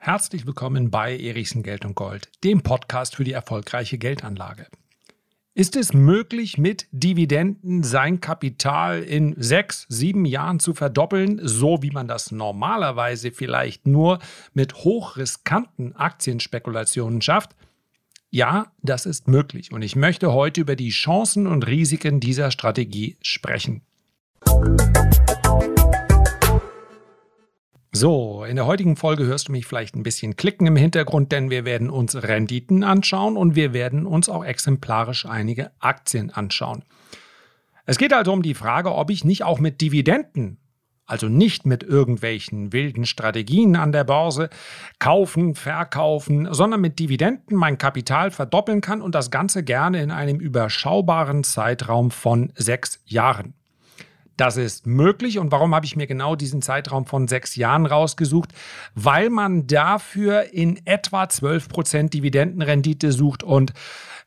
Herzlich willkommen bei Erichsen Geld und Gold, dem Podcast für die erfolgreiche Geldanlage. Ist es möglich, mit Dividenden sein Kapital in sechs, sieben Jahren zu verdoppeln, so wie man das normalerweise vielleicht nur mit hochriskanten Aktienspekulationen schafft? Ja, das ist möglich und ich möchte heute über die Chancen und Risiken dieser Strategie sprechen. So, in der heutigen Folge hörst du mich vielleicht ein bisschen klicken im Hintergrund, denn wir werden uns Renditen anschauen und wir werden uns auch exemplarisch einige Aktien anschauen. Es geht also um die Frage, ob ich nicht auch mit Dividenden, also nicht mit irgendwelchen wilden Strategien an der Börse, kaufen, verkaufen, sondern mit Dividenden mein Kapital verdoppeln kann und das Ganze gerne in einem überschaubaren Zeitraum von sechs Jahren. Das ist möglich. Und warum habe ich mir genau diesen Zeitraum von sechs Jahren rausgesucht? Weil man dafür in etwa 12% Dividendenrendite sucht und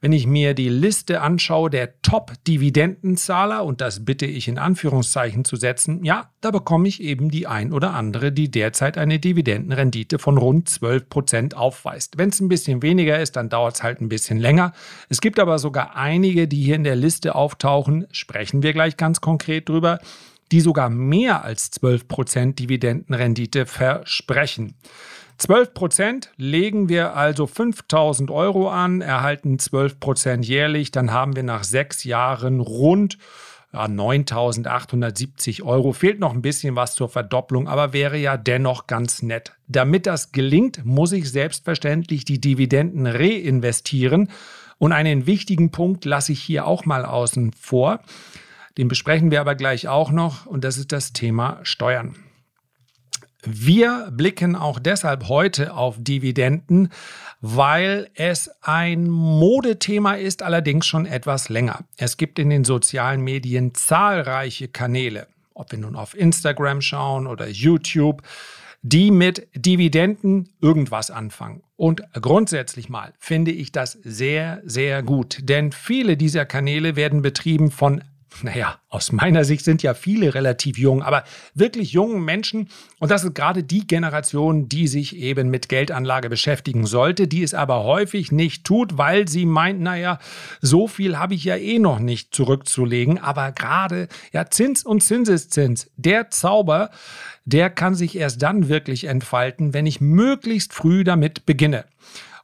wenn ich mir die Liste anschaue der Top-Dividendenzahler, und das bitte ich in Anführungszeichen zu setzen, ja, da bekomme ich eben die ein oder andere, die derzeit eine Dividendenrendite von rund 12 Prozent aufweist. Wenn es ein bisschen weniger ist, dann dauert es halt ein bisschen länger. Es gibt aber sogar einige, die hier in der Liste auftauchen, sprechen wir gleich ganz konkret drüber, die sogar mehr als 12 Prozent Dividendenrendite versprechen. 12 Prozent legen wir also 5000 Euro an, erhalten 12 Prozent jährlich, dann haben wir nach sechs Jahren rund ja, 9.870 Euro. Fehlt noch ein bisschen was zur Verdopplung, aber wäre ja dennoch ganz nett. Damit das gelingt, muss ich selbstverständlich die Dividenden reinvestieren. Und einen wichtigen Punkt lasse ich hier auch mal außen vor. Den besprechen wir aber gleich auch noch und das ist das Thema Steuern. Wir blicken auch deshalb heute auf Dividenden, weil es ein Modethema ist, allerdings schon etwas länger. Es gibt in den sozialen Medien zahlreiche Kanäle, ob wir nun auf Instagram schauen oder YouTube, die mit Dividenden irgendwas anfangen. Und grundsätzlich mal finde ich das sehr, sehr gut, denn viele dieser Kanäle werden betrieben von naja, aus meiner Sicht sind ja viele relativ jung, aber wirklich jungen Menschen. Und das ist gerade die Generation, die sich eben mit Geldanlage beschäftigen sollte, die es aber häufig nicht tut, weil sie meint, naja, so viel habe ich ja eh noch nicht zurückzulegen. Aber gerade, ja, Zins und Zinseszins, der Zauber, der kann sich erst dann wirklich entfalten, wenn ich möglichst früh damit beginne.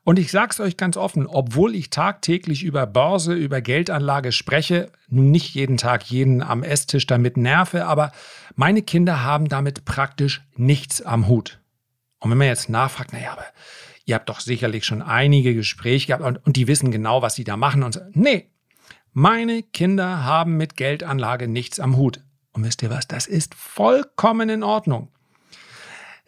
Und ich sage es euch ganz offen, obwohl ich tagtäglich über Börse, über Geldanlage spreche, nun nicht jeden Tag jeden am Esstisch damit nerve, aber meine Kinder haben damit praktisch nichts am Hut. Und wenn man jetzt nachfragt, naja, aber ihr habt doch sicherlich schon einige Gespräche gehabt und, und die wissen genau, was sie da machen und so. Nee, meine Kinder haben mit Geldanlage nichts am Hut. Und wisst ihr was, das ist vollkommen in Ordnung.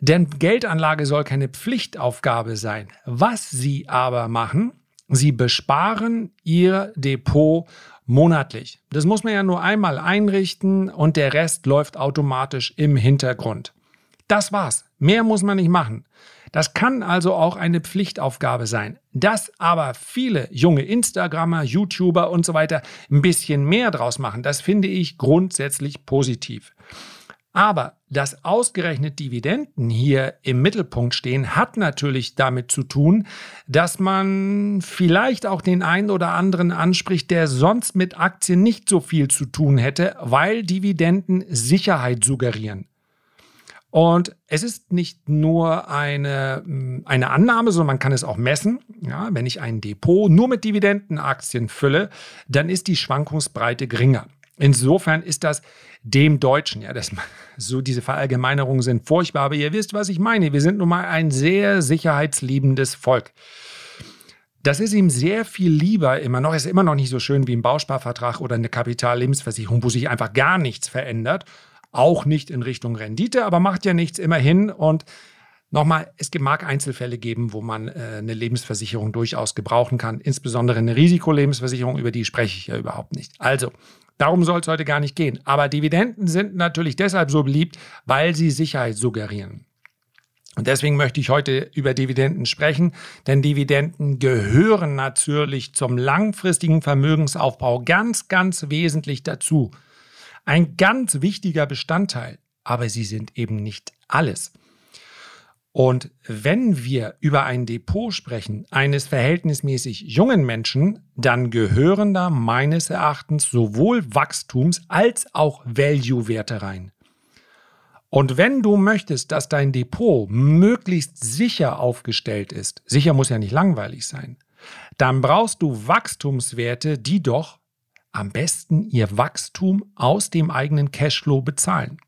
Denn Geldanlage soll keine Pflichtaufgabe sein. Was sie aber machen, sie besparen ihr Depot monatlich. Das muss man ja nur einmal einrichten und der Rest läuft automatisch im Hintergrund. Das war's. Mehr muss man nicht machen. Das kann also auch eine Pflichtaufgabe sein. Dass aber viele junge Instagrammer, YouTuber und so weiter ein bisschen mehr draus machen, das finde ich grundsätzlich positiv. Aber dass ausgerechnet Dividenden hier im Mittelpunkt stehen, hat natürlich damit zu tun, dass man vielleicht auch den einen oder anderen anspricht, der sonst mit Aktien nicht so viel zu tun hätte, weil Dividenden Sicherheit suggerieren. Und es ist nicht nur eine, eine Annahme, sondern man kann es auch messen. Ja, wenn ich ein Depot nur mit Dividendenaktien fülle, dann ist die Schwankungsbreite geringer. Insofern ist das dem Deutschen, ja, das, so diese Verallgemeinerungen sind furchtbar, aber ihr wisst, was ich meine. Wir sind nun mal ein sehr sicherheitsliebendes Volk. Das ist ihm sehr viel lieber immer noch. Ist immer noch nicht so schön wie ein Bausparvertrag oder eine Kapitallebensversicherung, wo sich einfach gar nichts verändert. Auch nicht in Richtung Rendite, aber macht ja nichts immerhin. Und Nochmal, es mag Einzelfälle geben, wo man äh, eine Lebensversicherung durchaus gebrauchen kann, insbesondere eine Risikolebensversicherung, über die spreche ich ja überhaupt nicht. Also, Darum soll es heute gar nicht gehen. Aber Dividenden sind natürlich deshalb so beliebt, weil sie Sicherheit suggerieren. Und deswegen möchte ich heute über Dividenden sprechen, denn Dividenden gehören natürlich zum langfristigen Vermögensaufbau ganz, ganz wesentlich dazu. Ein ganz wichtiger Bestandteil, aber sie sind eben nicht alles. Und wenn wir über ein Depot sprechen, eines verhältnismäßig jungen Menschen, dann gehören da meines Erachtens sowohl Wachstums- als auch Value-Werte rein. Und wenn du möchtest, dass dein Depot möglichst sicher aufgestellt ist, sicher muss ja nicht langweilig sein, dann brauchst du Wachstumswerte, die doch am besten ihr Wachstum aus dem eigenen Cashflow bezahlen.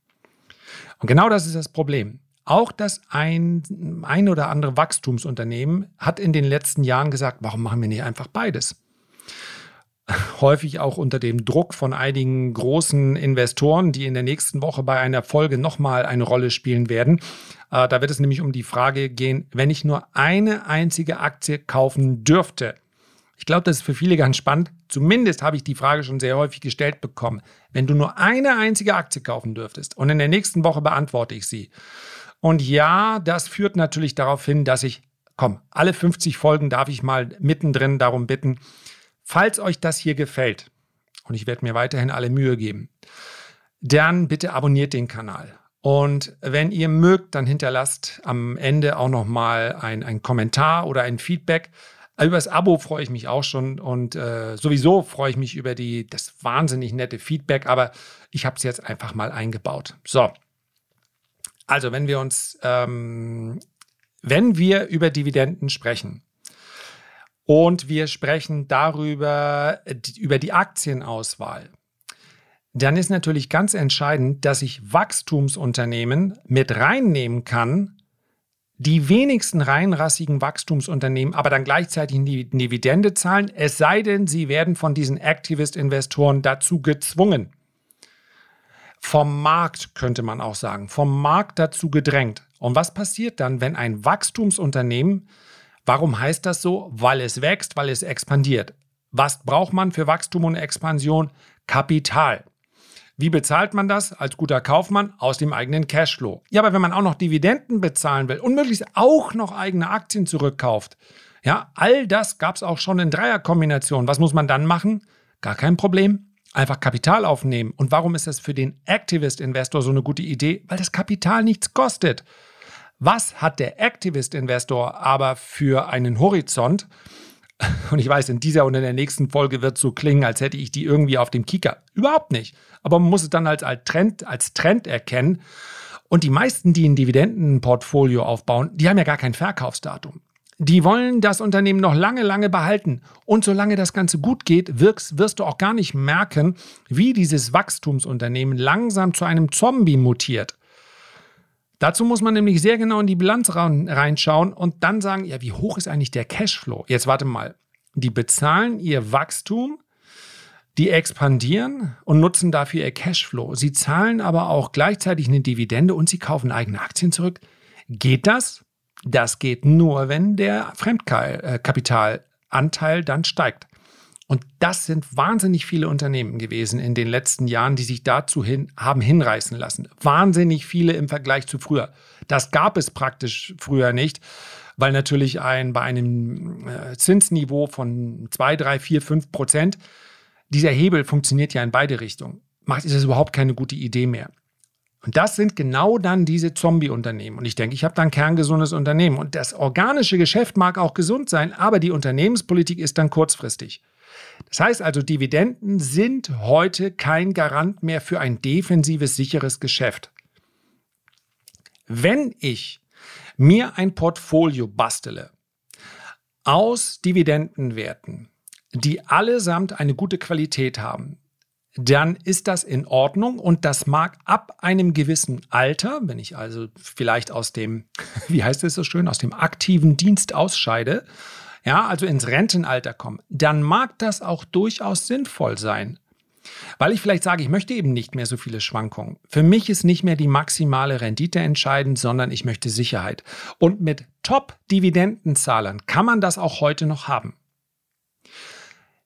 Und genau das ist das Problem. Auch das ein, ein oder andere Wachstumsunternehmen hat in den letzten Jahren gesagt, warum machen wir nicht einfach beides? häufig auch unter dem Druck von einigen großen Investoren, die in der nächsten Woche bei einer Folge nochmal eine Rolle spielen werden. Äh, da wird es nämlich um die Frage gehen, wenn ich nur eine einzige Aktie kaufen dürfte. Ich glaube, das ist für viele ganz spannend. Zumindest habe ich die Frage schon sehr häufig gestellt bekommen. Wenn du nur eine einzige Aktie kaufen dürftest und in der nächsten Woche beantworte ich sie. Und ja, das führt natürlich darauf hin, dass ich, komm, alle 50 Folgen darf ich mal mittendrin darum bitten, Falls euch das hier gefällt, und ich werde mir weiterhin alle Mühe geben, dann bitte abonniert den Kanal. Und wenn ihr mögt, dann hinterlasst am Ende auch nochmal ein, ein Kommentar oder ein Feedback. Über das Abo freue ich mich auch schon und äh, sowieso freue ich mich über die, das wahnsinnig nette Feedback, aber ich habe es jetzt einfach mal eingebaut. So. Also, wenn wir uns, ähm, wenn wir über Dividenden sprechen, und wir sprechen darüber, über die Aktienauswahl. Dann ist natürlich ganz entscheidend, dass ich Wachstumsunternehmen mit reinnehmen kann, die wenigsten reinrassigen Wachstumsunternehmen aber dann gleichzeitig eine Dividende zahlen, es sei denn, sie werden von diesen Activist-Investoren dazu gezwungen. Vom Markt könnte man auch sagen, vom Markt dazu gedrängt. Und was passiert dann, wenn ein Wachstumsunternehmen Warum heißt das so? Weil es wächst, weil es expandiert. Was braucht man für Wachstum und Expansion? Kapital. Wie bezahlt man das als guter Kaufmann? Aus dem eigenen Cashflow. Ja, aber wenn man auch noch Dividenden bezahlen will und möglichst auch noch eigene Aktien zurückkauft, ja, all das gab es auch schon in Dreierkombination. Was muss man dann machen? Gar kein Problem. Einfach Kapital aufnehmen. Und warum ist das für den Activist-Investor so eine gute Idee? Weil das Kapital nichts kostet. Was hat der Activist-Investor aber für einen Horizont? Und ich weiß, in dieser und in der nächsten Folge wird so klingen, als hätte ich die irgendwie auf dem Kicker. Überhaupt nicht. Aber man muss es dann als, als, Trend, als Trend erkennen. Und die meisten, die ein Dividendenportfolio aufbauen, die haben ja gar kein Verkaufsdatum. Die wollen das Unternehmen noch lange, lange behalten. Und solange das Ganze gut geht, wirst, wirst du auch gar nicht merken, wie dieses Wachstumsunternehmen langsam zu einem Zombie mutiert. Dazu muss man nämlich sehr genau in die Bilanz reinschauen und dann sagen, ja, wie hoch ist eigentlich der Cashflow? Jetzt warte mal. Die bezahlen ihr Wachstum, die expandieren und nutzen dafür ihr Cashflow. Sie zahlen aber auch gleichzeitig eine Dividende und sie kaufen eigene Aktien zurück. Geht das? Das geht nur, wenn der Fremdkapitalanteil dann steigt. Und das sind wahnsinnig viele Unternehmen gewesen in den letzten Jahren, die sich dazu hin, haben hinreißen lassen. Wahnsinnig viele im Vergleich zu früher. Das gab es praktisch früher nicht, weil natürlich ein, bei einem äh, Zinsniveau von 2, 3, 4, 5 Prozent, dieser Hebel funktioniert ja in beide Richtungen. Macht ist es überhaupt keine gute Idee mehr. Und das sind genau dann diese Zombie-Unternehmen. Und ich denke, ich habe da ein kerngesundes Unternehmen. Und das organische Geschäft mag auch gesund sein, aber die Unternehmenspolitik ist dann kurzfristig. Das heißt also, Dividenden sind heute kein Garant mehr für ein defensives, sicheres Geschäft. Wenn ich mir ein Portfolio bastele aus Dividendenwerten, die allesamt eine gute Qualität haben, dann ist das in Ordnung und das mag ab einem gewissen Alter, wenn ich also vielleicht aus dem, wie heißt es so schön, aus dem aktiven Dienst ausscheide ja, also ins Rentenalter komme, dann mag das auch durchaus sinnvoll sein. Weil ich vielleicht sage, ich möchte eben nicht mehr so viele Schwankungen. Für mich ist nicht mehr die maximale Rendite entscheidend, sondern ich möchte Sicherheit. Und mit Top-Dividendenzahlern kann man das auch heute noch haben.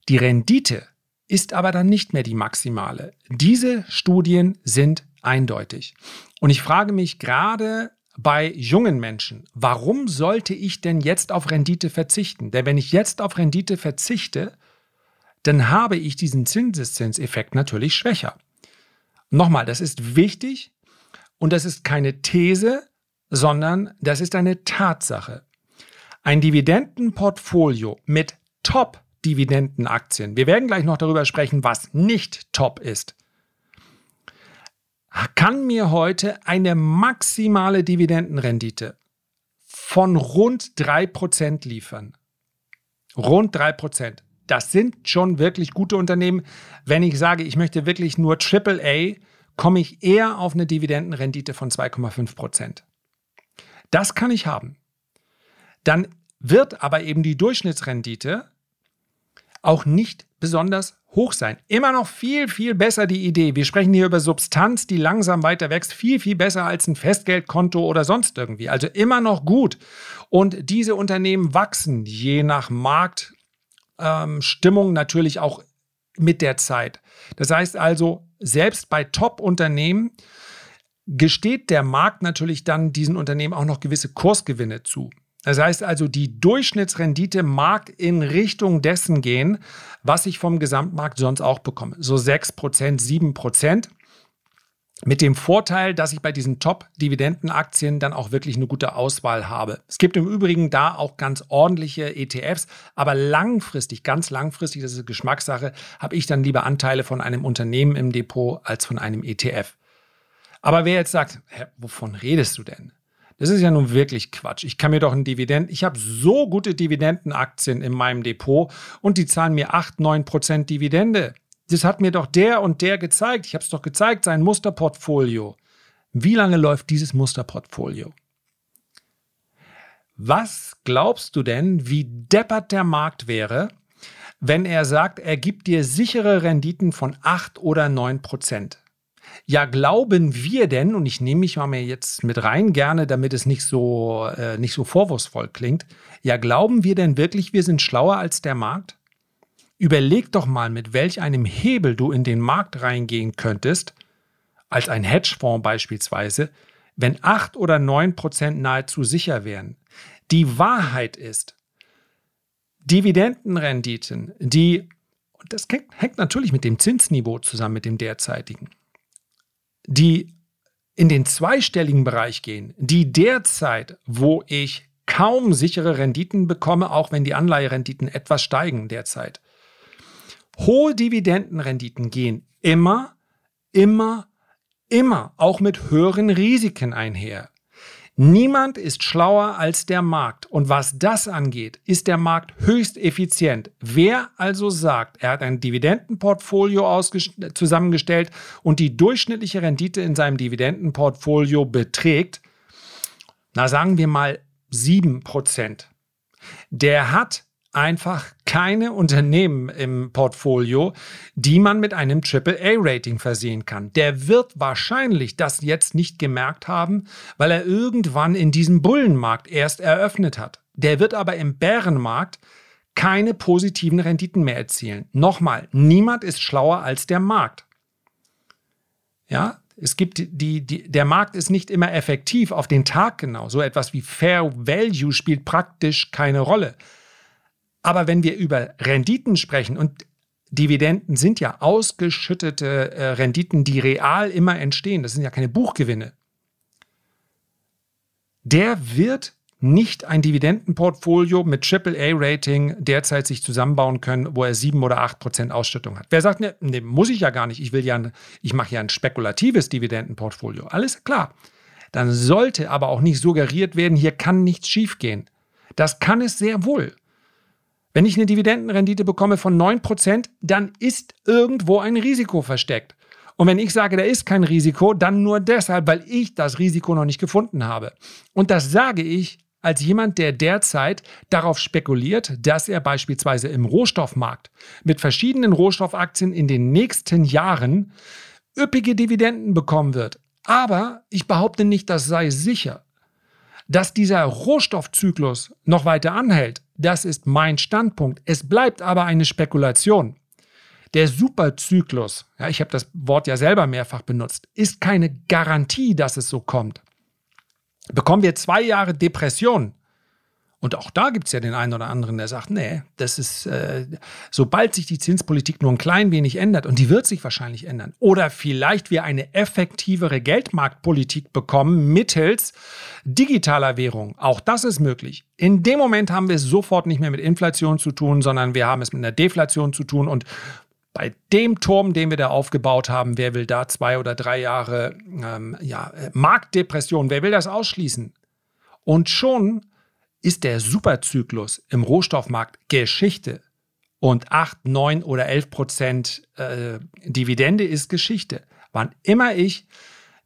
Die Rendite ist aber dann nicht mehr die maximale. Diese Studien sind eindeutig. Und ich frage mich gerade bei jungen Menschen, warum sollte ich denn jetzt auf Rendite verzichten? Denn wenn ich jetzt auf Rendite verzichte, dann habe ich diesen Zinseszinseffekt natürlich schwächer. Nochmal, das ist wichtig und das ist keine These, sondern das ist eine Tatsache. Ein Dividendenportfolio mit Top-Dividendenaktien, wir werden gleich noch darüber sprechen, was nicht top ist, kann mir heute eine maximale Dividendenrendite von rund 3% liefern. Rund 3%. Das sind schon wirklich gute Unternehmen. Wenn ich sage, ich möchte wirklich nur AAA, komme ich eher auf eine Dividendenrendite von 2,5%. Das kann ich haben. Dann wird aber eben die Durchschnittsrendite auch nicht besonders hoch sein. Immer noch viel, viel besser die Idee. Wir sprechen hier über Substanz, die langsam weiter wächst. Viel, viel besser als ein Festgeldkonto oder sonst irgendwie. Also immer noch gut. Und diese Unternehmen wachsen je nach Marktstimmung ähm, natürlich auch mit der Zeit. Das heißt also, selbst bei Top-Unternehmen gesteht der Markt natürlich dann diesen Unternehmen auch noch gewisse Kursgewinne zu. Das heißt also, die Durchschnittsrendite mag in Richtung dessen gehen, was ich vom Gesamtmarkt sonst auch bekomme. So 6%, 7%. Mit dem Vorteil, dass ich bei diesen Top-Dividendenaktien dann auch wirklich eine gute Auswahl habe. Es gibt im Übrigen da auch ganz ordentliche ETFs, aber langfristig, ganz langfristig, das ist Geschmackssache, habe ich dann lieber Anteile von einem Unternehmen im Depot als von einem ETF. Aber wer jetzt sagt, hä, wovon redest du denn? Das ist ja nun wirklich Quatsch. Ich kann mir doch ein Dividend, ich habe so gute Dividendenaktien in meinem Depot und die zahlen mir 8, 9 Prozent Dividende. Das hat mir doch der und der gezeigt. Ich habe es doch gezeigt, sein Musterportfolio. Wie lange läuft dieses Musterportfolio? Was glaubst du denn, wie deppert der Markt wäre, wenn er sagt, er gibt dir sichere Renditen von 8 oder 9 Prozent? Ja, glauben wir denn, und ich nehme mich mal jetzt mit rein gerne, damit es nicht so, äh, nicht so vorwurfsvoll klingt, ja, glauben wir denn wirklich, wir sind schlauer als der Markt? Überleg doch mal, mit welch einem Hebel du in den Markt reingehen könntest, als ein Hedgefonds beispielsweise, wenn 8 oder 9 Prozent nahezu sicher wären. Die Wahrheit ist, Dividendenrenditen, die, und das hängt natürlich mit dem Zinsniveau zusammen, mit dem derzeitigen, die in den zweistelligen Bereich gehen, die derzeit, wo ich kaum sichere Renditen bekomme, auch wenn die Anleiherenditen etwas steigen derzeit. Hohe Dividendenrenditen gehen immer, immer, immer auch mit höheren Risiken einher. Niemand ist schlauer als der Markt. Und was das angeht, ist der Markt höchst effizient. Wer also sagt, er hat ein Dividendenportfolio zusammengestellt und die durchschnittliche Rendite in seinem Dividendenportfolio beträgt, na sagen wir mal 7%, der hat einfach keine Unternehmen im Portfolio, die man mit einem AAA-Rating versehen kann. Der wird wahrscheinlich das jetzt nicht gemerkt haben, weil er irgendwann in diesem Bullenmarkt erst eröffnet hat. Der wird aber im Bärenmarkt keine positiven Renditen mehr erzielen. Nochmal, niemand ist schlauer als der Markt. Ja, es gibt die, die, der Markt ist nicht immer effektiv auf den Tag genau. So etwas wie Fair Value spielt praktisch keine Rolle. Aber wenn wir über Renditen sprechen und Dividenden sind ja ausgeschüttete äh, Renditen, die real immer entstehen, das sind ja keine Buchgewinne, der wird nicht ein Dividendenportfolio mit AAA-Rating derzeit sich zusammenbauen können, wo er 7 oder 8 Prozent Ausschüttung hat. Wer sagt, ne, ne, muss ich ja gar nicht, ich will ja, ich mache ja ein spekulatives Dividendenportfolio. Alles klar. Dann sollte aber auch nicht suggeriert werden, hier kann nichts schiefgehen. Das kann es sehr wohl. Wenn ich eine Dividendenrendite bekomme von 9%, dann ist irgendwo ein Risiko versteckt. Und wenn ich sage, da ist kein Risiko, dann nur deshalb, weil ich das Risiko noch nicht gefunden habe. Und das sage ich als jemand, der derzeit darauf spekuliert, dass er beispielsweise im Rohstoffmarkt mit verschiedenen Rohstoffaktien in den nächsten Jahren üppige Dividenden bekommen wird. Aber ich behaupte nicht, das sei sicher. Dass dieser Rohstoffzyklus noch weiter anhält, das ist mein Standpunkt. Es bleibt aber eine Spekulation. Der Superzyklus, ja, ich habe das Wort ja selber mehrfach benutzt, ist keine Garantie, dass es so kommt. Bekommen wir zwei Jahre Depression Und auch da gibt es ja den einen oder anderen, der sagt, nee, das ist, äh, sobald sich die Zinspolitik nur ein klein wenig ändert, und die wird sich wahrscheinlich ändern, oder vielleicht wir eine effektivere Geldmarktpolitik bekommen mittels digitaler Währung, auch das ist möglich. In dem Moment haben wir es sofort nicht mehr mit Inflation zu tun, sondern wir haben es mit einer Deflation zu tun und bei dem Turm, den wir da aufgebaut haben, wer will da zwei oder drei Jahre ähm, ja, Marktdepression, wer will das ausschließen? Und schon ist der Superzyklus im Rohstoffmarkt Geschichte. Und 8, 9 oder 11 Prozent äh, Dividende ist Geschichte. Wann immer ich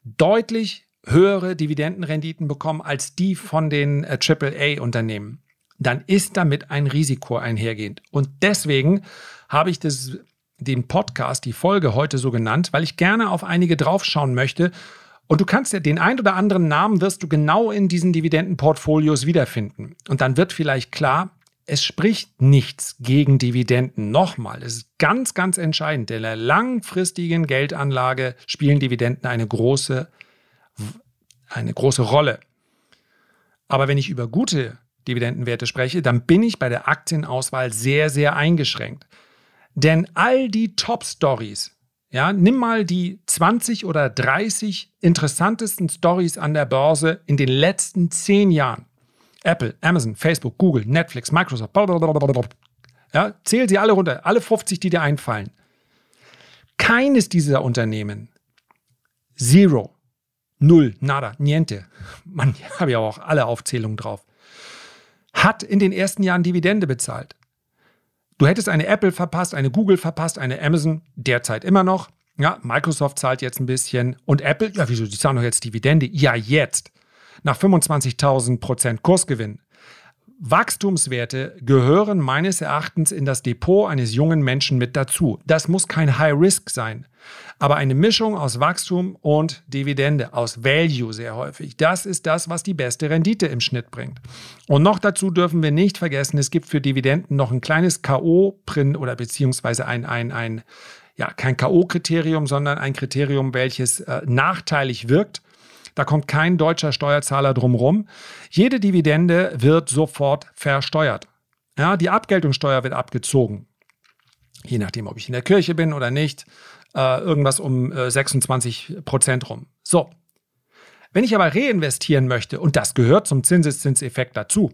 deutlich höhere Dividendenrenditen bekomme als die von den äh, AAA-Unternehmen, dann ist damit ein Risiko einhergehend. Und deswegen habe ich das, den Podcast, die Folge heute so genannt, weil ich gerne auf einige draufschauen möchte und du kannst ja den ein oder anderen Namen wirst du genau in diesen Dividendenportfolios wiederfinden. Und dann wird vielleicht klar, es spricht nichts gegen Dividenden. Nochmal, es ist ganz, ganz entscheidend. In der langfristigen Geldanlage spielen Dividenden eine große, eine große Rolle. Aber wenn ich über gute Dividendenwerte spreche, dann bin ich bei der Aktienauswahl sehr, sehr eingeschränkt. Denn all die Top-Stories, ja, nimm mal die 20 oder 30 interessantesten Stories an der Börse in den letzten 10 Jahren. Apple, Amazon, Facebook, Google, Netflix, Microsoft, blablabla. ja, zähl sie alle runter, alle 50, die dir einfallen. Keines dieser Unternehmen, zero, null, nada, niente, man, habe ja auch alle Aufzählungen drauf, hat in den ersten Jahren Dividende bezahlt. Du hättest eine Apple verpasst, eine Google verpasst, eine Amazon derzeit immer noch. Ja, Microsoft zahlt jetzt ein bisschen. Und Apple, ja, wieso? Die zahlen doch jetzt Dividende. Ja, jetzt. Nach 25.000 Prozent Kursgewinn. Wachstumswerte gehören meines Erachtens in das Depot eines jungen Menschen mit dazu. Das muss kein High Risk sein, aber eine Mischung aus Wachstum und Dividende, aus Value sehr häufig. Das ist das, was die beste Rendite im Schnitt bringt. Und noch dazu dürfen wir nicht vergessen, es gibt für Dividenden noch ein kleines K.O.-Print oder beziehungsweise ein, ein, ein ja, kein K.O.-Kriterium, sondern ein Kriterium, welches äh, nachteilig wirkt. Da kommt kein deutscher Steuerzahler drumherum. Jede Dividende wird sofort versteuert. Ja, die Abgeltungssteuer wird abgezogen. Je nachdem, ob ich in der Kirche bin oder nicht. Äh, irgendwas um äh, 26 Prozent rum. So. Wenn ich aber reinvestieren möchte, und das gehört zum Zinseszinseffekt dazu,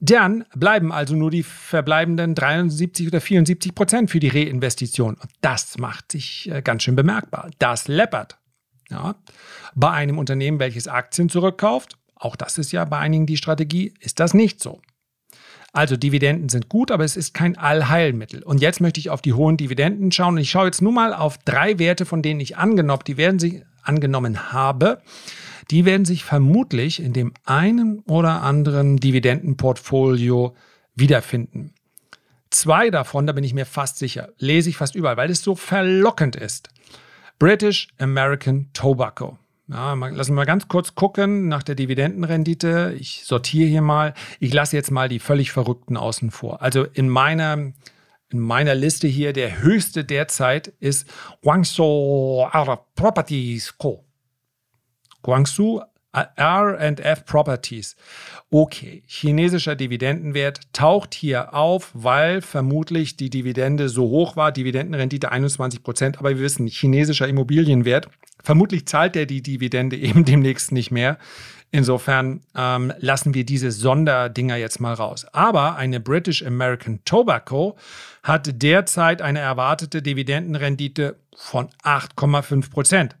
dann bleiben also nur die verbleibenden 73 oder 74 Prozent für die Reinvestition. Und das macht sich äh, ganz schön bemerkbar. Das läppert. Ja. Bei einem Unternehmen, welches Aktien zurückkauft, auch das ist ja bei einigen die Strategie, ist das nicht so. Also Dividenden sind gut, aber es ist kein Allheilmittel. Und jetzt möchte ich auf die hohen Dividenden schauen. Und ich schaue jetzt nur mal auf drei Werte, von denen ich angenommen, die werden sich angenommen habe. Die werden sich vermutlich in dem einen oder anderen Dividendenportfolio wiederfinden. Zwei davon, da bin ich mir fast sicher, lese ich fast überall, weil es so verlockend ist. British American Tobacco. Ja, mal, lassen wir mal ganz kurz gucken nach der Dividendenrendite. Ich sortiere hier mal. Ich lasse jetzt mal die völlig Verrückten außen vor. Also in meiner, in meiner Liste hier, der höchste derzeit ist Guangzhou Properties Co. Guangzhou RF Properties. Okay, chinesischer Dividendenwert taucht hier auf, weil vermutlich die Dividende so hoch war, Dividendenrendite 21 Prozent, aber wir wissen, chinesischer Immobilienwert, vermutlich zahlt der die Dividende eben demnächst nicht mehr. Insofern ähm, lassen wir diese Sonderdinger jetzt mal raus. Aber eine British American Tobacco hat derzeit eine erwartete Dividendenrendite von 8,5 Prozent.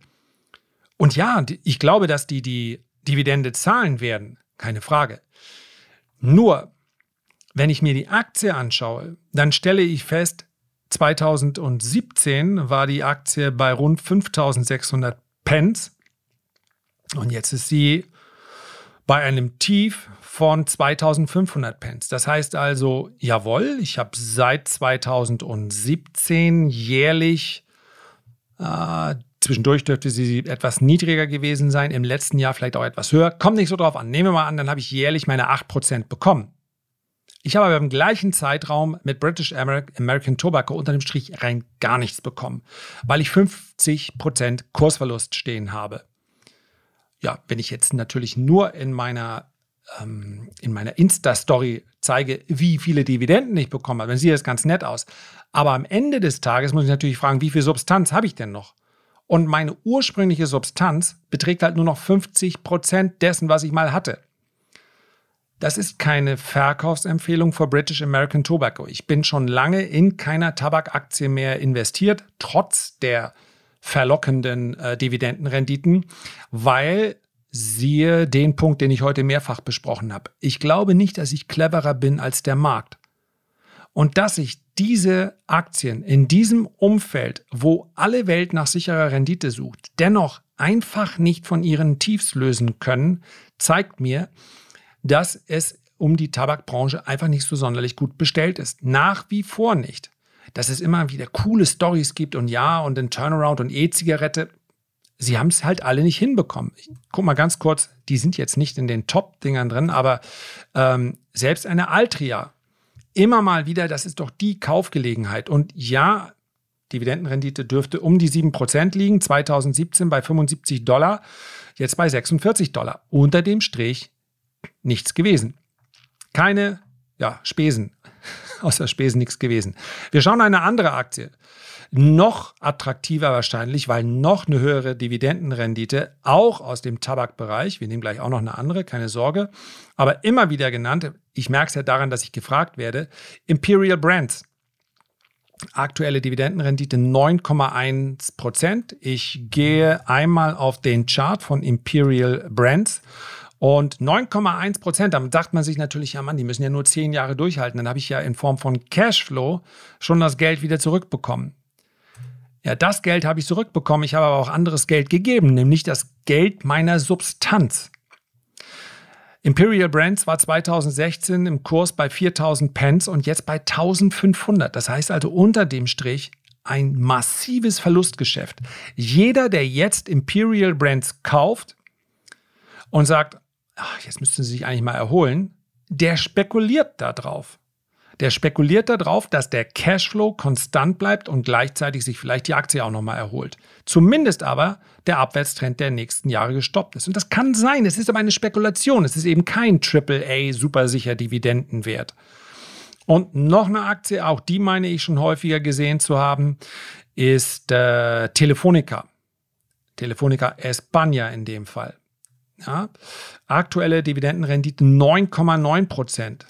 Und ja, ich glaube, dass die die Dividende zahlen werden, keine Frage. Nur, wenn ich mir die Aktie anschaue, dann stelle ich fest, 2017 war die Aktie bei rund 5600 Pence und jetzt ist sie bei einem Tief von 2500 Pence. Das heißt also, jawohl, ich habe seit 2017 jährlich äh, Zwischendurch dürfte sie etwas niedriger gewesen sein, im letzten Jahr vielleicht auch etwas höher. Kommt nicht so drauf an. Nehmen wir mal an, dann habe ich jährlich meine 8% bekommen. Ich habe aber im gleichen Zeitraum mit British American Tobacco unter dem Strich rein gar nichts bekommen, weil ich 50% Kursverlust stehen habe. Ja, wenn ich jetzt natürlich nur in meiner ähm, in meiner Insta-Story zeige, wie viele Dividenden ich bekomme, dann sieht das ganz nett aus. Aber am Ende des Tages muss ich natürlich fragen, wie viel Substanz habe ich denn noch? Und meine ursprüngliche Substanz beträgt halt nur noch 50 Prozent dessen, was ich mal hatte. Das ist keine Verkaufsempfehlung für British American Tobacco. Ich bin schon lange in keiner Tabakaktie mehr investiert, trotz der verlockenden äh, Dividendenrenditen, weil siehe den Punkt, den ich heute mehrfach besprochen habe. Ich glaube nicht, dass ich cleverer bin als der Markt. Und dass ich diese Aktien in diesem Umfeld, wo alle Welt nach sicherer Rendite sucht, dennoch einfach nicht von ihren Tiefs lösen können, zeigt mir, dass es um die Tabakbranche einfach nicht so sonderlich gut bestellt ist. Nach wie vor nicht. Dass es immer wieder coole Stories gibt und ja und ein Turnaround und E-Zigarette. Sie haben es halt alle nicht hinbekommen. Ich guck mal ganz kurz, die sind jetzt nicht in den Top-Dingern drin, aber ähm, selbst eine Altria, immer mal wieder, das ist doch die Kaufgelegenheit. Und ja, Dividendenrendite dürfte um die 7% liegen, 2017 bei 75 Dollar, jetzt bei 46 Dollar. Unter dem Strich nichts gewesen. Keine ja, Spesen. Außer Spesen nichts gewesen. Wir schauen eine andere Aktie. Noch attraktiver wahrscheinlich, weil noch eine höhere Dividendenrendite, auch aus dem Tabakbereich. Wir nehmen gleich auch noch eine andere, keine Sorge. Aber immer wieder genannt, ich merke es ja daran, dass ich gefragt werde, Imperial Brands. Aktuelle Dividendenrendite 9,1 Prozent. Ich gehe einmal auf den Chart von Imperial Brands und 9,1 Prozent, damit sagt man sich natürlich, ja Mann, die müssen ja nur zehn Jahre durchhalten. Dann habe ich ja in Form von Cashflow schon das Geld wieder zurückbekommen. Ja, das Geld habe ich zurückbekommen. Ich habe aber auch anderes Geld gegeben, nämlich das Geld meiner Substanz. Imperial Brands war 2016 im Kurs bei 4000 Pence und jetzt bei 1500. Das heißt also unter dem Strich ein massives Verlustgeschäft. Jeder, der jetzt Imperial Brands kauft und sagt, ach, jetzt müssten sie sich eigentlich mal erholen, der spekuliert darauf. Der spekuliert darauf, dass der Cashflow konstant bleibt und gleichzeitig sich vielleicht die Aktie auch nochmal erholt. Zumindest aber der Abwärtstrend der nächsten Jahre gestoppt ist. Und das kann sein, es ist aber eine Spekulation. Es ist eben kein AAA supersicher Dividendenwert. Und noch eine Aktie, auch die meine ich schon häufiger gesehen zu haben, ist äh, Telefonica. Telefonica España in dem Fall. Ja. Aktuelle Dividendenrendite 9,9 Prozent.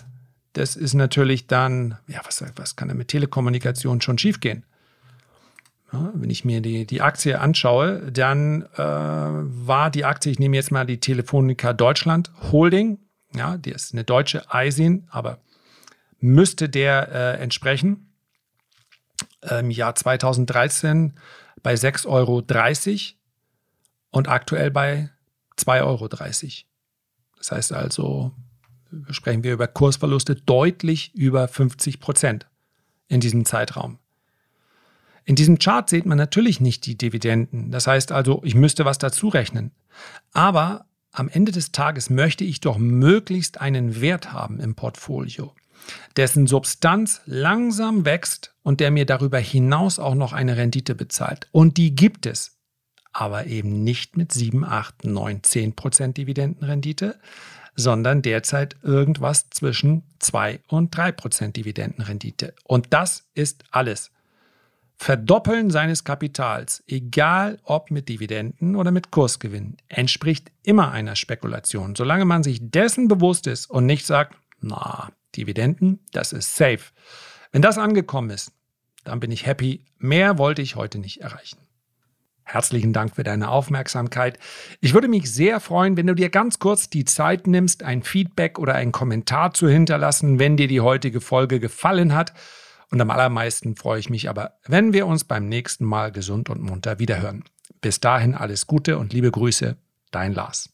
Das ist natürlich dann, ja, was, was kann da mit Telekommunikation schon schiefgehen? Ja, wenn ich mir die, die Aktie anschaue, dann äh, war die Aktie, ich nehme jetzt mal die Telefonica Deutschland Holding, ja, die ist eine deutsche ISIN, aber müsste der äh, entsprechen. Im Jahr 2013 bei 6,30 Euro und aktuell bei 2,30 Euro. Das heißt also, sprechen wir über Kursverluste deutlich über 50 Prozent in diesem Zeitraum. In diesem Chart sieht man natürlich nicht die Dividenden. Das heißt also, ich müsste was dazu rechnen. Aber am Ende des Tages möchte ich doch möglichst einen Wert haben im Portfolio, dessen Substanz langsam wächst und der mir darüber hinaus auch noch eine Rendite bezahlt. Und die gibt es aber eben nicht mit 7, 8, 9, 10 Prozent Dividendenrendite, sondern derzeit irgendwas zwischen 2 und 3 Prozent Dividendenrendite. Und das ist alles. Verdoppeln seines Kapitals, egal ob mit Dividenden oder mit Kursgewinn, entspricht immer einer Spekulation, solange man sich dessen bewusst ist und nicht sagt, na, Dividenden, das ist safe. Wenn das angekommen ist, dann bin ich happy. Mehr wollte ich heute nicht erreichen. Herzlichen Dank für deine Aufmerksamkeit. Ich würde mich sehr freuen, wenn du dir ganz kurz die Zeit nimmst, ein Feedback oder einen Kommentar zu hinterlassen, wenn dir die heutige Folge gefallen hat. Und am allermeisten freue ich mich aber, wenn wir uns beim nächsten Mal gesund und munter wiederhören. Bis dahin alles Gute und liebe Grüße, dein Lars.